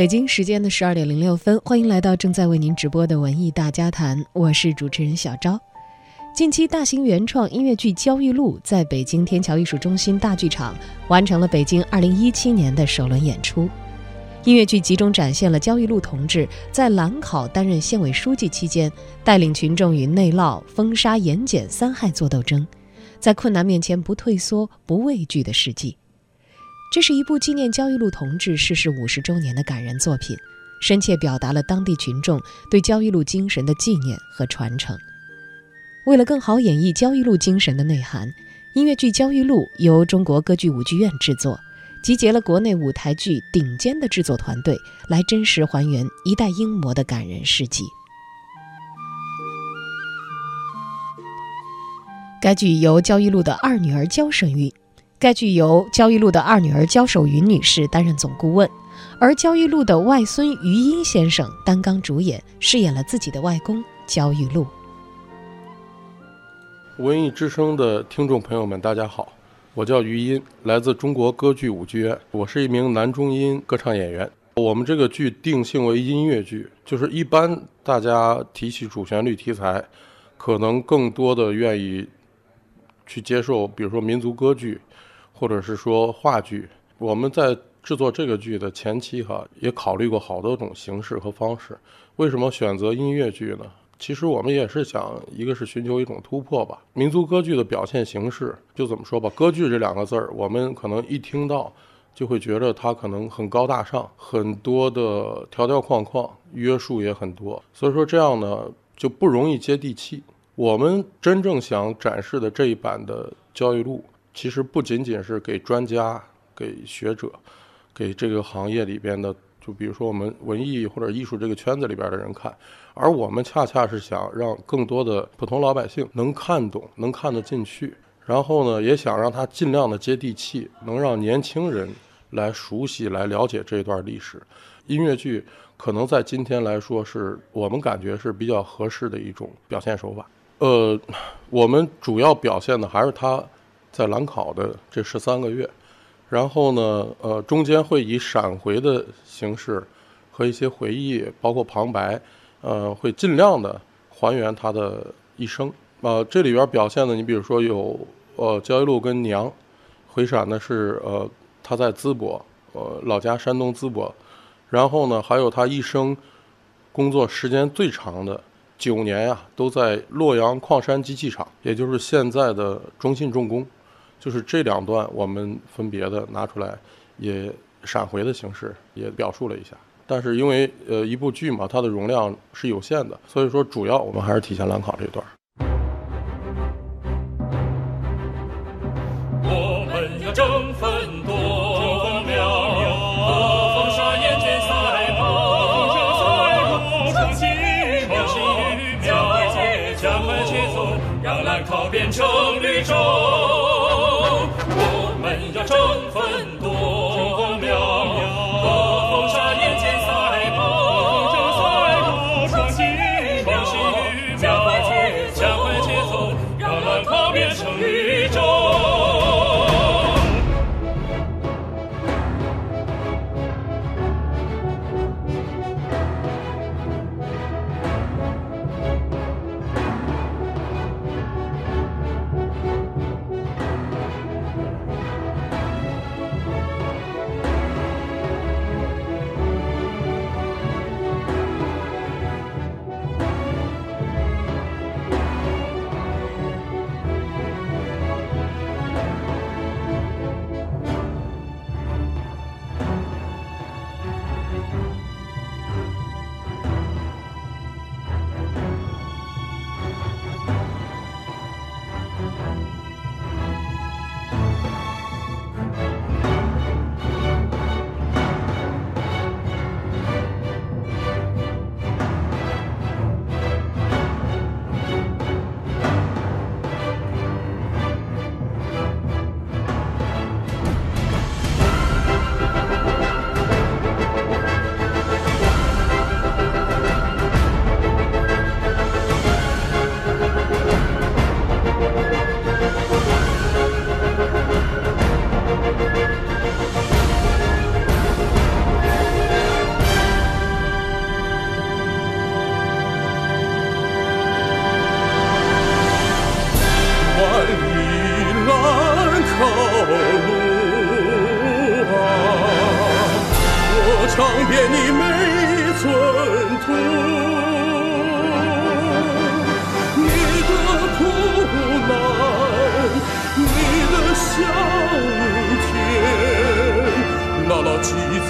北京时间的十二点零六分，欢迎来到正在为您直播的文艺大家谈，我是主持人小昭。近期，大型原创音乐剧《焦裕禄》在北京天桥艺术中心大剧场完成了北京二零一七年的首轮演出。音乐剧集中展现了焦裕禄同志在兰考担任县委书记期间，带领群众与内涝、风沙、盐碱三害作斗争，在困难面前不退缩、不畏惧的事迹。这是一部纪念焦裕禄同志逝世五十周年的感人作品，深切表达了当地群众对焦裕禄精神的纪念和传承。为了更好演绎焦裕禄精神的内涵，音乐剧《焦裕禄》由中国歌剧舞剧院制作，集结了国内舞台剧顶尖的制作团队，来真实还原一代英模的感人事迹。该剧由焦裕禄的二女儿焦沈玉。该剧由焦裕禄的二女儿焦守云女士担任总顾问，而焦裕禄的外孙余英先生担纲主演，饰演了自己的外公焦裕禄。文艺之声的听众朋友们，大家好，我叫余音，来自中国歌剧舞剧院，我是一名男中音歌唱演员。我们这个剧定性为音乐剧，就是一般大家提起主旋律题材，可能更多的愿意去接受，比如说民族歌剧。或者是说话剧，我们在制作这个剧的前期哈，也考虑过好多种形式和方式。为什么选择音乐剧呢？其实我们也是想，一个是寻求一种突破吧。民族歌剧的表现形式，就怎么说吧，歌剧这两个字儿，我们可能一听到就会觉得它可能很高大上，很多的条条框框，约束也很多，所以说这样呢就不容易接地气。我们真正想展示的这一版的《焦裕禄》。其实不仅仅是给专家、给学者、给这个行业里边的，就比如说我们文艺或者艺术这个圈子里边的人看，而我们恰恰是想让更多的普通老百姓能看懂、能看得进去，然后呢，也想让他尽量的接地气，能让年轻人来熟悉、来了解这段历史。音乐剧可能在今天来说，是我们感觉是比较合适的一种表现手法。呃，我们主要表现的还是他。在兰考的这十三个月，然后呢，呃，中间会以闪回的形式和一些回忆，包括旁白，呃，会尽量的还原他的一生。呃，这里边表现的，你比如说有，呃，焦裕禄跟娘回闪的是，呃，他在淄博，呃，老家山东淄博，然后呢，还有他一生工作时间最长的。九年呀，都在洛阳矿山机器厂，也就是现在的中信重工。就是这两段，我们分别的拿出来，也闪回的形式也表述了一下。但是因为呃一部剧嘛，它的容量是有限的，所以说主要我们还是体现兰考这一段。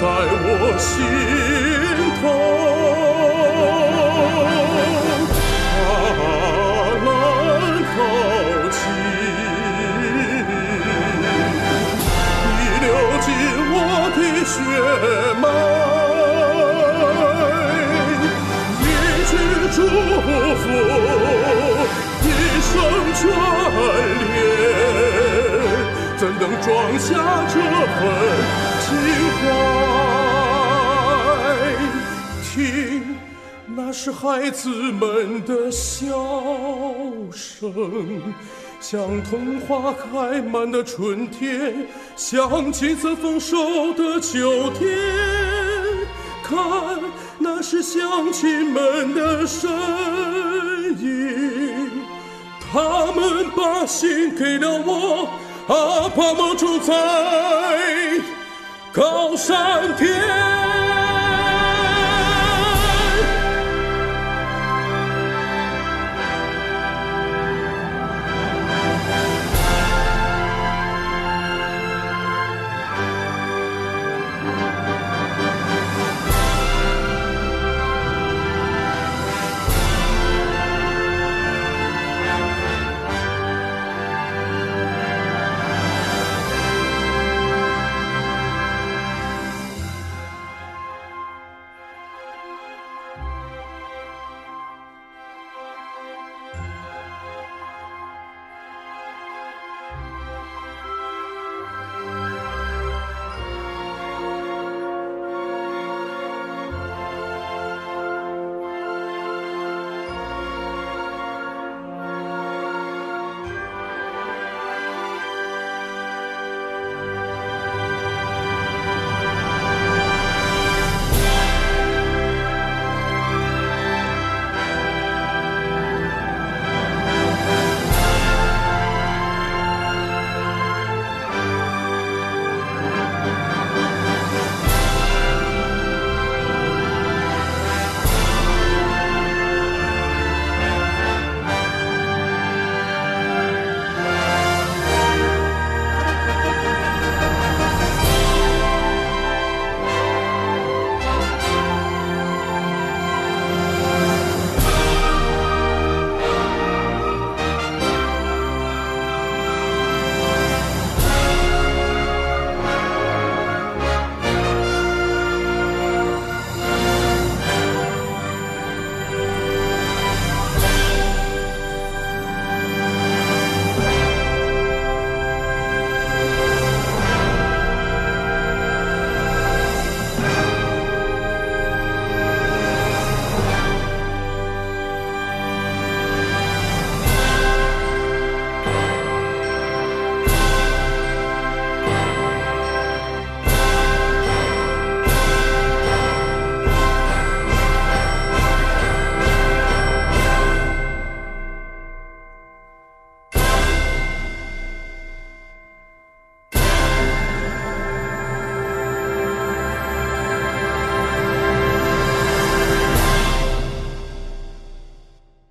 在我心头。塔兰淘气。你流进我的血脉，一句祝福，一生眷恋，怎能装下这份是孩子们的笑声，像童花开满的春天，像金色丰收的秋天。看，那是乡亲们的身影，他们把心给了我，啊，把梦住在高山巅。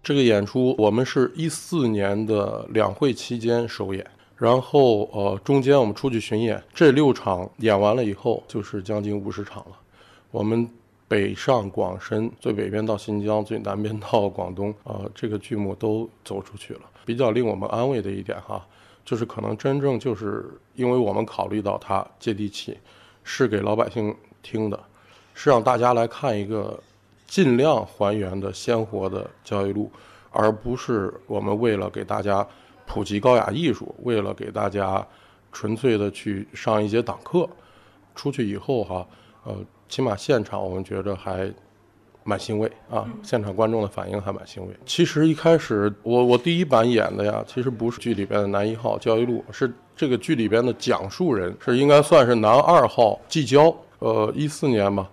这个演出我们是一四年的两会期间首演，然后呃中间我们出去巡演，这六场演完了以后就是将近五十场了。我们北上广深，最北边到新疆，最南边到广东，呃，这个剧目都走出去了。比较令我们安慰的一点哈，就是可能真正就是因为我们考虑到它接地气，是给老百姓听的，是让大家来看一个尽量还原的鲜活的焦裕禄，而不是我们为了给大家普及高雅艺术，为了给大家纯粹的去上一节党课。出去以后哈，呃，起码现场我们觉着还蛮欣慰啊，现场观众的反应还蛮欣慰。其实一开始我我第一版演的呀，其实不是剧里边的男一号焦裕禄，是这个剧里边的讲述人，是应该算是男二号季交。呃，一四年吧，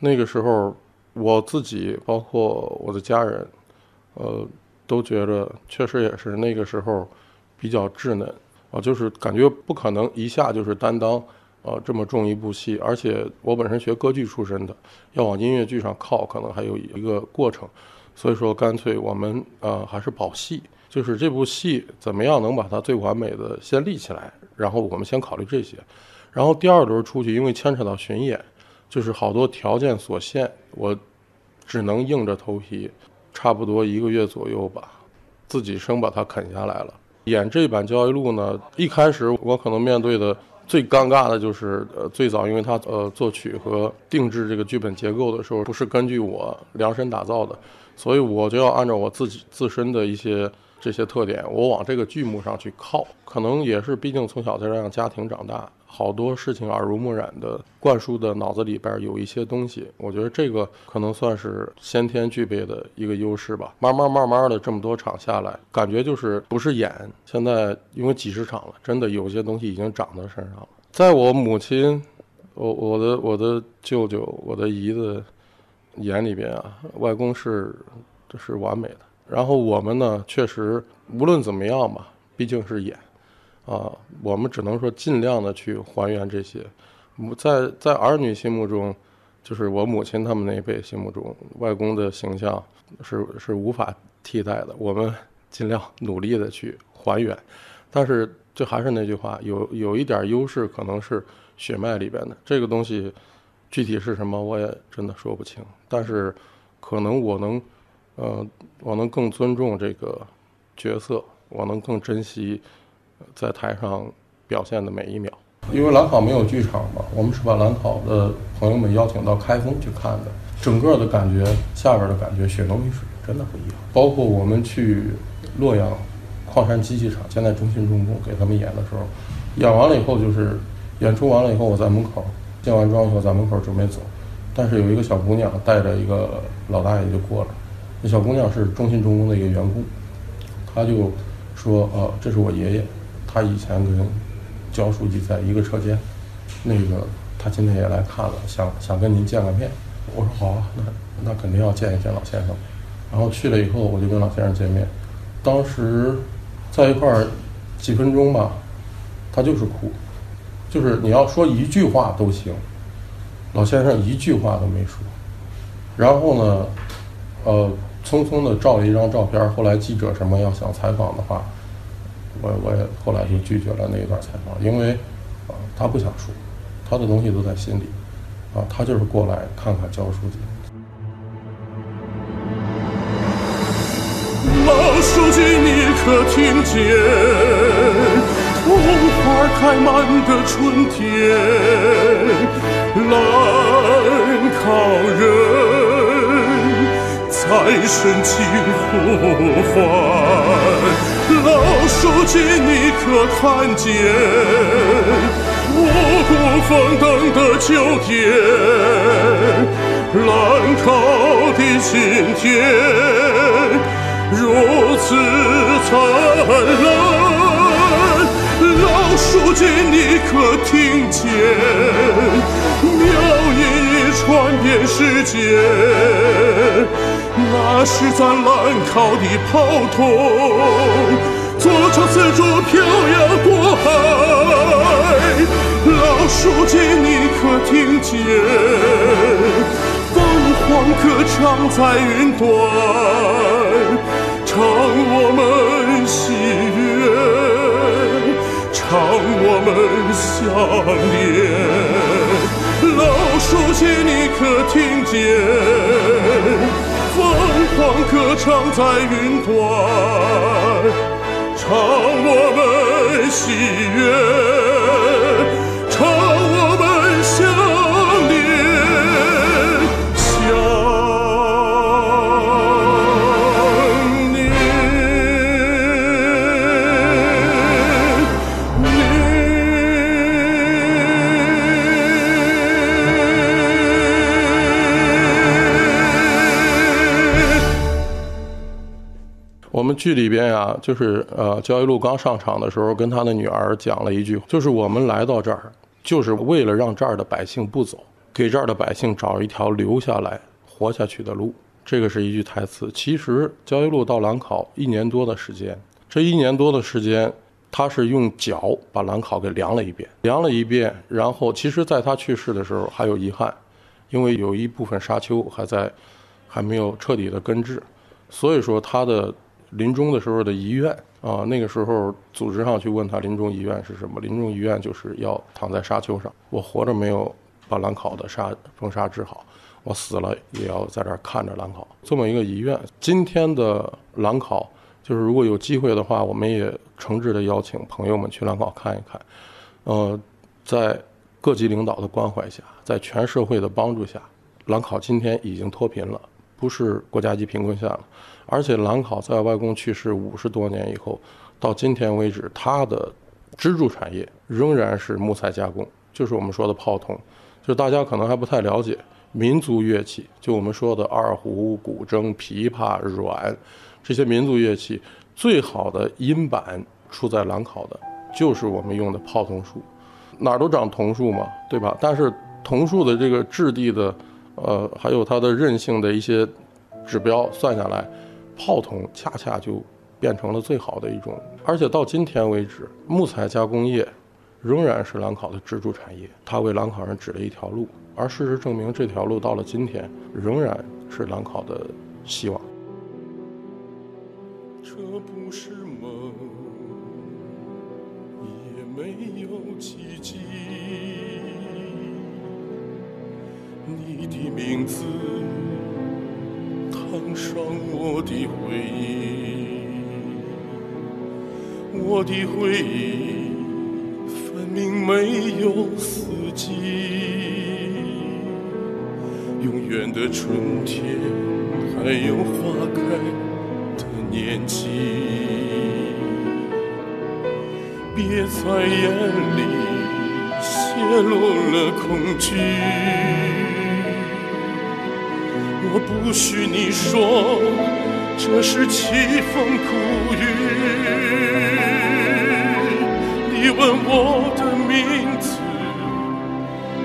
那个时候我自己包括我的家人，呃，都觉得确实也是那个时候比较稚嫩啊，就是感觉不可能一下就是担当呃这么重一部戏，而且我本身学歌剧出身的，要往音乐剧上靠，可能还有一个过程，所以说干脆我们呃还是保戏，就是这部戏怎么样能把它最完美的先立起来，然后我们先考虑这些，然后第二轮出去，因为牵扯到巡演，就是好多条件所限，我只能硬着头皮，差不多一个月左右吧，自己生把它啃下来了。演这版《焦裕禄》呢，一开始我可能面对的最尴尬的就是，呃，最早因为他呃作曲和定制这个剧本结构的时候，不是根据我量身打造的，所以我就要按照我自己自身的一些这些特点，我往这个剧目上去靠。可能也是，毕竟从小在这样家庭长大，好多事情耳濡目染的灌输的脑子里边有一些东西。我觉得这个可能算是先天具备的一个优势吧。慢慢慢慢的这么多场下来，感觉就是不是演，现在因为几十场了，真的有些东西已经长到身上了。在我母亲、我我的我的舅舅、我的姨子眼里边啊，外公是是完美的。然后我们呢，确实无论怎么样吧，毕竟是演，啊，我们只能说尽量的去还原这些。在在儿女心目中，就是我母亲他们那一辈心目中，外公的形象是是无法替代的。我们尽量努力的去还原，但是这还是那句话，有有一点优势，可能是血脉里边的这个东西，具体是什么我也真的说不清。但是可能我能。呃，我能更尊重这个角色，我能更珍惜在台上表现的每一秒。因为兰考没有剧场嘛，我们是把兰考的朋友们邀请到开封去看的，整个的感觉，下边的感觉血浓于水，真的不一样。包括我们去洛阳矿山机器厂，现在中信重工给他们演的时候，演完了以后就是演出完了以后，我在门口卸完妆以后在门口准备走，但是有一个小姑娘带着一个老大爷就过来。那小姑娘是中信重工的一个员工，她就说：“呃，这是我爷爷，他以前跟焦书记在一个车间，那个他今天也来看了，想想跟您见个面。”我说：“好啊，那那肯定要见一见老先生。”然后去了以后，我就跟老先生见面，当时在一块儿几分钟吧，他就是哭，就是你要说一句话都行，老先生一句话都没说。然后呢，呃。匆匆的照了一张照片，后来记者什么要想采访的话，我我也后来就拒绝了那一段采访，因为啊他不想说，他的东西都在心里，啊他就是过来看看焦书记。老书记，你可听见桐花开满的春天？兰考人。才深情呼唤，老书记，你可看见五谷丰登的秋天，兰考的今天如此灿烂，老书记，你可听见妙音已传遍世界？那是咱兰考的炮筒，左抽四柱飘扬过海。老书记，你可听见？凤凰歌唱在云端，唱我们喜悦，唱我们相恋。老书记，你可听见？凤凰歌唱在云端，唱我们喜悦，们剧里边呀，就是呃，焦裕禄刚上场的时候，跟他的女儿讲了一句，就是我们来到这儿，就是为了让这儿的百姓不走，给这儿的百姓找一条留下来、活下去的路。这个是一句台词。其实焦裕禄到兰考一年多的时间，这一年多的时间，他是用脚把兰考给量了一遍，量了一遍，然后其实在他去世的时候还有遗憾，因为有一部分沙丘还在，还没有彻底的根治，所以说他的临终的时候的遗愿啊，那个时候组织上去问他临终遗愿是什么，临终遗愿就是要躺在沙丘上，我活着没有把兰考的沙风沙治好，我死了也要在这儿看着兰考，这么一个遗愿。今天的兰考。就是如果有机会的话，我们也诚挚的邀请朋友们去兰考看一看。呃，在各级领导的关怀下，在全社会的帮助下，兰考今天已经脱贫了，不是国家级贫困县了。而且兰考在外公去世五十多年以后，到今天为止，它的支柱产业仍然是木材加工，就是我们说的炮筒。就大家可能还不太了解，民族乐器，就我们说的二胡、古筝、琵琶、阮。这些民族乐器最好的音板出在兰考的，就是我们用的泡桐树，哪儿都长桐树嘛，对吧？但是桐树的这个质地的，呃，还有它的韧性的一些指标算下来，泡桐恰恰就变成了最好的一种。而且到今天为止，木材加工业仍然是兰考的支柱产业，它为兰考人指了一条路。而事实证明，这条路到了今天仍然是兰考的希望。这不是梦，也没有奇迹。你的名字烫伤我的回忆，我的回忆分明没有四季。永远的春天，还有花开的。年纪，别在眼里泄露了恐惧。我不许你说这是凄风苦雨。你问我的名字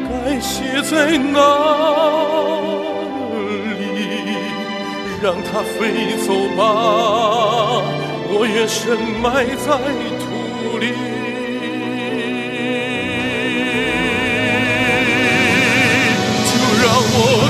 该写在哪里？让它飞走吧，我愿深埋在土里。就让我